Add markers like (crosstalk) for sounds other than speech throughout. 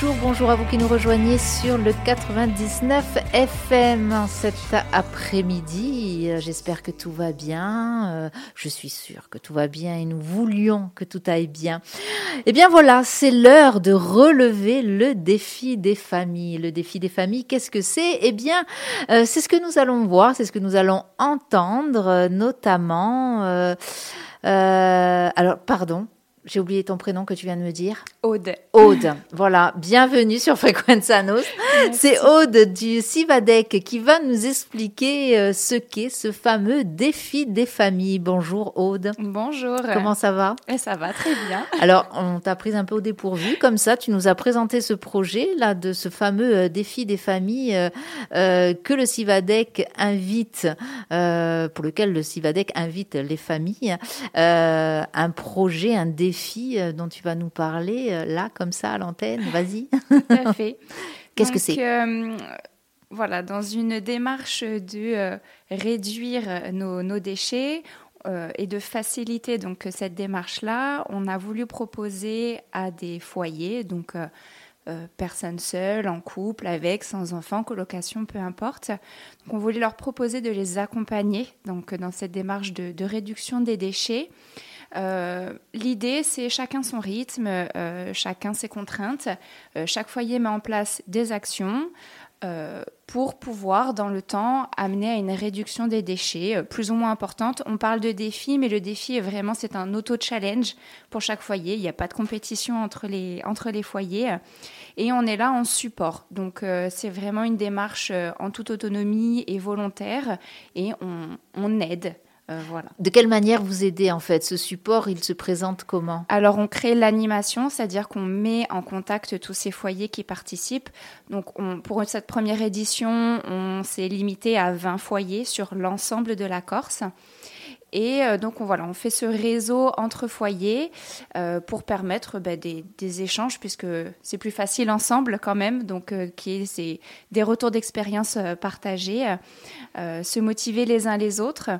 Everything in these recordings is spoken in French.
Bonjour, bonjour à vous qui nous rejoignez sur le 99 FM cet après-midi. J'espère que tout va bien. Euh, je suis sûre que tout va bien et nous voulions que tout aille bien. Eh bien voilà, c'est l'heure de relever le défi des familles. Le défi des familles, qu'est-ce que c'est? Eh bien, euh, c'est ce que nous allons voir, c'est ce que nous allons entendre, notamment. Euh, alors, pardon, j'ai oublié ton prénom que tu viens de me dire. Aude. Aude. Voilà. Bienvenue sur Frequenza C'est Aude du Civadec qui va nous expliquer euh, ce qu'est ce fameux défi des familles. Bonjour Aude. Bonjour. Comment ça va? Et Ça va très bien. (laughs) Alors, on t'a pris un peu au dépourvu. Comme ça, tu nous as présenté ce projet là de ce fameux euh, défi des familles euh, que le Civadec invite, pour lequel le Civadec invite les familles. un projet, un défi euh, dont tu vas nous parler euh, là, comme ça, à l'antenne. Vas-y. (laughs) Tout à fait. (laughs) Qu'est-ce que c'est euh, Voilà, dans une démarche de réduire nos, déchets, et de faciliter donc cette démarche-là, on a voulu proposer à des foyers, donc personnes seules, en couple, avec, sans enfants, colocation, peu importe. Donc on voulait leur proposer de les accompagner donc dans cette démarche de, de réduction des déchets euh, l'idée, c'est chacun son rythme, euh, chacun ses contraintes. Euh, chaque foyer met en place des actions pour pouvoir, dans le temps, amener à une réduction des déchets plus ou moins importante. On parle de défi, mais le défi est vraiment, c'est un auto-challenge pour chaque foyer. Il n'y a pas de compétition entre les, entre les foyers. Et on est là en support. Donc, c'est vraiment une démarche en toute autonomie et volontaire. Et on, on aide euh, voilà. De quelle manière vous aidez en fait? Ce support, il se présente comment? Alors on crée l'animation, c'est-à-dire qu'on met en contact tous ces foyers qui participent. Donc pour cette première édition, on s'est limité à 20 foyers sur l'ensemble de la Corse. Et euh, donc on, voilà, on fait ce réseau entre foyers euh, pour permettre bah, des, échanges, puisque c'est plus facile ensemble quand même, donc qui est des retours d'expérience partagés, se motiver les uns les autres.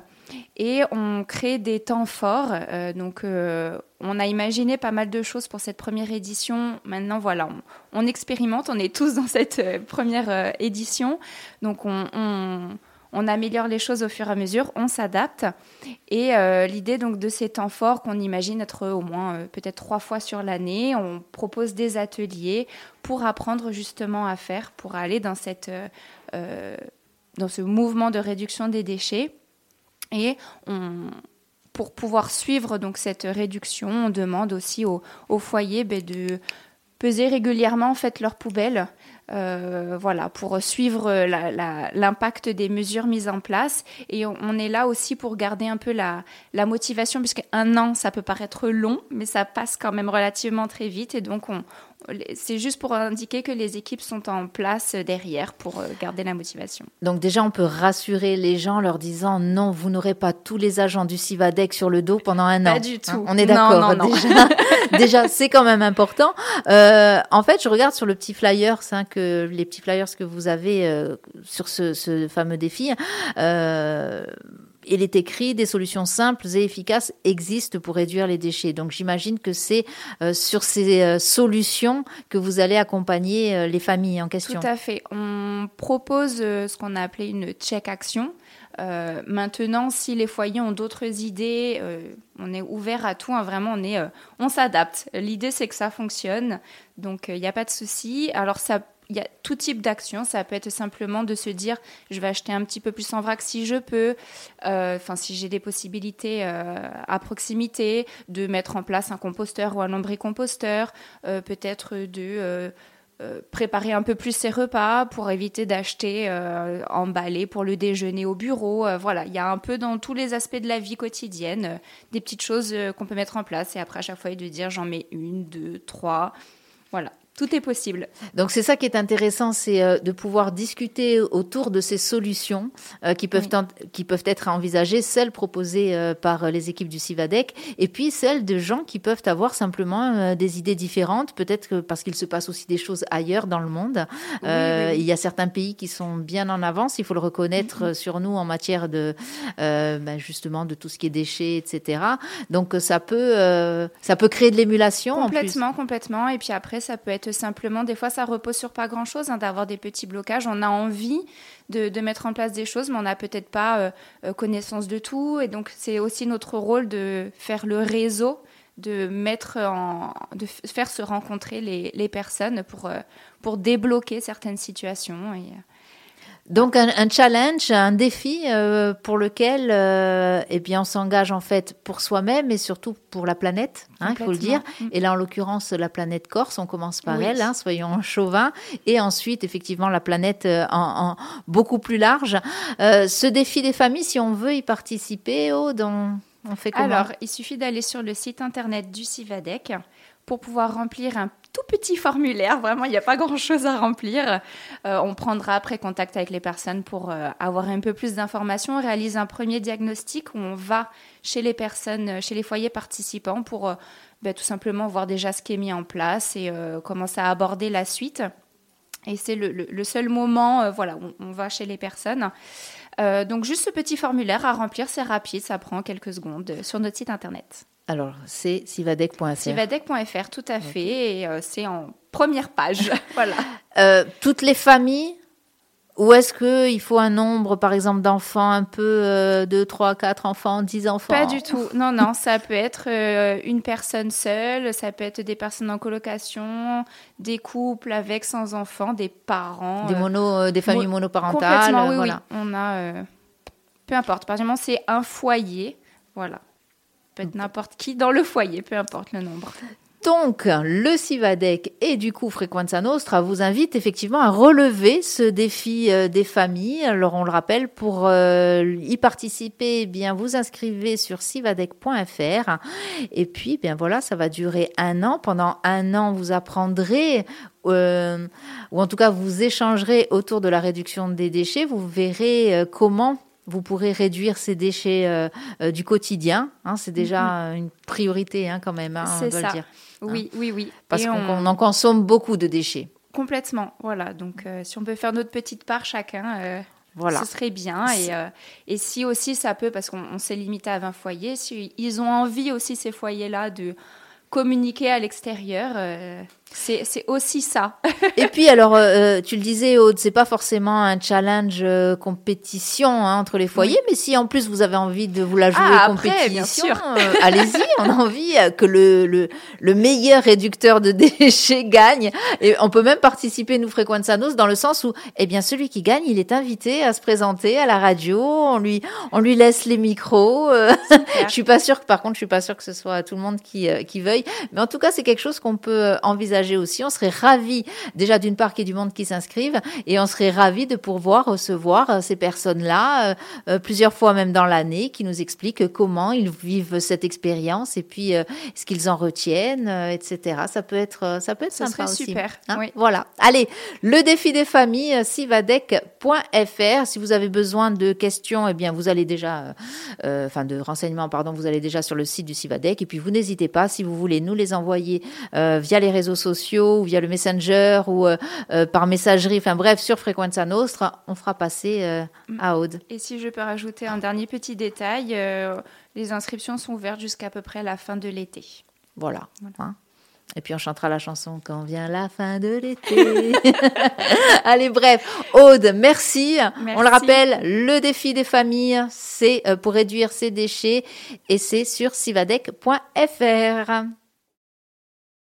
Et on crée des temps forts. Euh, donc, euh, on a imaginé pas mal de choses pour cette première édition. Maintenant, voilà, on, expérimente. On est tous dans cette euh, première édition. Donc, on, améliore les choses au fur et à mesure. On s'adapte. Et l'idée donc de ces temps forts qu'on imagine être au moins peut-être trois fois sur l'année, on propose des ateliers pour apprendre justement à faire, pour aller dans cette dans ce mouvement de réduction des déchets. Et pour pouvoir suivre donc cette réduction, on demande aussi au, foyer ben, de peser régulièrement en fait leurs poubelles euh, voilà, pour suivre l'impact des mesures mises en place. Et on, est là aussi pour garder un peu la, la motivation, puisqu'un an, ça peut paraître long, mais ça passe quand même relativement très vite. Et donc, on, c'est juste pour indiquer que les équipes sont en place derrière pour euh, garder la motivation. Donc déjà, on peut rassurer les gens en leur disant non, vous n'aurez pas tous les agents du Civadec sur le dos pendant un an. Pas du tout. on est d'accord. Déjà, (laughs) déjà c'est quand même important. Euh, en fait, je regarde sur le petit flyer, hein, que les petits flyers que vous avez euh, sur ce, ce, fameux défi. Euh, il est écrit des solutions simples et efficaces existent pour réduire les déchets. Donc j'imagine que c'est euh, sur ces euh, solutions que vous allez accompagner euh, les familles en question. Tout à fait. On propose ce qu'on a appelé une check action. maintenant, si les foyers ont d'autres idées, on est ouvert à tout. Hein. vraiment, on est, on s'adapte. L'idée, c'est que ça fonctionne, donc il n'y a pas de souci. Alors ça il y a tout type d'action. Ça peut être simplement de se dire, je vais acheter un petit peu plus en vrac si je peux, euh, enfin si j'ai des possibilités euh, à proximité, de mettre en place un composteur ou un lombricomposteur, euh, peut-être de préparer un peu plus ses repas pour éviter d'acheter emballé pour le déjeuner au bureau. voilà, il y a un peu dans tous les aspects de la vie quotidienne des petites choses qu'on peut mettre en place et après à chaque fois de dire j'en mets une, deux, trois. Voilà, tout est possible. Donc c'est ça qui est intéressant, c'est euh, de pouvoir discuter autour de ces solutions euh, qui peuvent qui peuvent être envisagées, celles proposées euh, par les équipes du Civadec, et puis celles de gens qui peuvent avoir simplement des idées différentes, peut-être parce qu'il se passe aussi des choses ailleurs dans le monde. Il y a certains pays qui sont bien en avance, il faut le reconnaître mm-hmm. sur nous en matière de ben, justement de tout ce qui est déchets, etc. Donc ça peut ça peut créer de l'émulation. Complètement, complètement. Et puis après ça peut être simplement, des fois, ça repose sur pas grand-chose, hein, d'avoir des petits blocages. On a envie de, mettre en place des choses, mais on n'a peut-être pas connaissance de tout. Et donc, c'est aussi notre rôle de faire le réseau de mettre en, de faire se rencontrer les, personnes pour, pour débloquer certaines situations. Donc un, un, challenge, un défi euh, pour lequel euh, eh bien on s'engage en fait pour soi-même et surtout pour la planète, hein, il faut le dire. Mm. Et là en l'occurrence la planète Corse, on commence par elle, hein, soyons (laughs) chauvins, et ensuite effectivement la planète euh, en, en, beaucoup plus large. Euh, ce défi des familles, si on veut y participer, oh, dans, on fait comment? Alors il suffit d'aller sur le site internet du Civadec pour pouvoir remplir un tout petit formulaire. Vraiment, il n'y a pas grand-chose à remplir. Euh, on prendra après contact avec les personnes pour euh, avoir un peu plus d'informations. On réalise un premier diagnostic où on va chez les personnes, chez les foyers participants pour euh, ben, tout simplement voir déjà ce qui est mis en place et commencer à aborder la suite. Et c'est le, le, seul moment, voilà, où on va chez les personnes. donc juste ce petit formulaire à remplir, c'est rapide, ça prend quelques secondes sur notre site internet. Alors, c'est sivadec.fr. Sivadec.fr, tout à fait. Et euh, c'est en première page. (laughs) (laughs) voilà. Euh, toutes les familles ou est-ce qu'il faut un nombre, par exemple, d'enfants un peu euh, 2, 3, 4 enfants, 10 enfants? Pas du tout. Non, non, ça peut être euh, une personne seule, ça peut être des personnes en colocation, des couples avec, sans enfants, des parents. Des, mono, des familles monoparentales. Complètement, oui, voilà. oui. On a. peu importe. Par exemple, c'est un foyer. Voilà peut être n'importe qui dans le foyer, peu importe le nombre. Donc, le Civadec et du coup Frequenza Nostra vous invite effectivement à relever ce défi euh, des familles. Alors, on le rappelle, pour euh, y participer, eh bien, vous inscrivez sur civadec.fr. Et puis, eh bien voilà, ça va durer un an. Pendant un an, vous apprendrez euh, ou en tout cas vous échangerez autour de la réduction des déchets. Vous verrez comment vous pourrez réduire ces déchets euh, euh, du quotidien. Hein, c'est déjà mm-hmm. une priorité hein, quand même, hein, on doit ça. le dire. Oui, oui, oui. Parce qu'on on... en consomme beaucoup de déchets. Complètement, voilà. Donc, euh, si on peut faire notre petite part chacun, voilà. ce serait bien. Et, et, si aussi ça peut, parce qu'on s'est limité à 20 foyers, si ils ont envie aussi, ces foyers-là, de communiquer à l'extérieur, c'est aussi ça. (laughs) et puis alors, euh, tu le disais, Aude, c'est pas forcément un challenge euh, compétition hein, entre les foyers, oui. mais si en plus vous avez envie de vous la jouer ah, compétition, euh, allez-y. On a envie que le, le, le, meilleur réducteur de (laughs) déchets gagne. Et on peut même participer, nous, Frequenzanos, dans le sens où, eh bien, celui qui gagne, il est invité à se présenter à la radio. On lui, on lui laisse les micros. (laughs) je suis pas sûre que, par contre, je suis pas sûre que ce soit tout le monde qui, qui veuille. Mais en tout cas, c'est quelque chose qu'on peut envisager aussi. On serait ravis déjà d'une part qu'il y ait du monde qui s'inscrive et on serait ravis de pouvoir recevoir euh, ces personnes-là euh, euh, plusieurs fois même dans l'année qui nous expliquent comment ils vivent cette expérience et puis euh, ce qu'ils en retiennent, euh, etc. Ça peut être, ça peut être ça sympa aussi. super. Hein oui. Voilà. Allez, le défi des familles, sivadec.fr. Si vous avez besoin de questions, eh bien vous allez déjà, enfin de renseignements, pardon, vous allez déjà sur le site du Sivadec et puis vous n'hésitez pas si vous voulez nous les envoyer via les réseaux sociaux sociaux ou via le Messenger ou euh, euh, par messagerie, enfin bref, sur Frequenza Nostra, on fera passer euh, à Aude. Et si je peux rajouter un dernier petit détail, les inscriptions sont ouvertes jusqu'à peu près la fin de l'été. Voilà. voilà. Hein et puis on chantera la chanson quand vient la fin de l'été. (laughs) (laughs) Allez, bref. Aude, merci. merci. On le rappelle, le défi des familles, c'est pour réduire ces déchets et c'est sur sivadec.fr.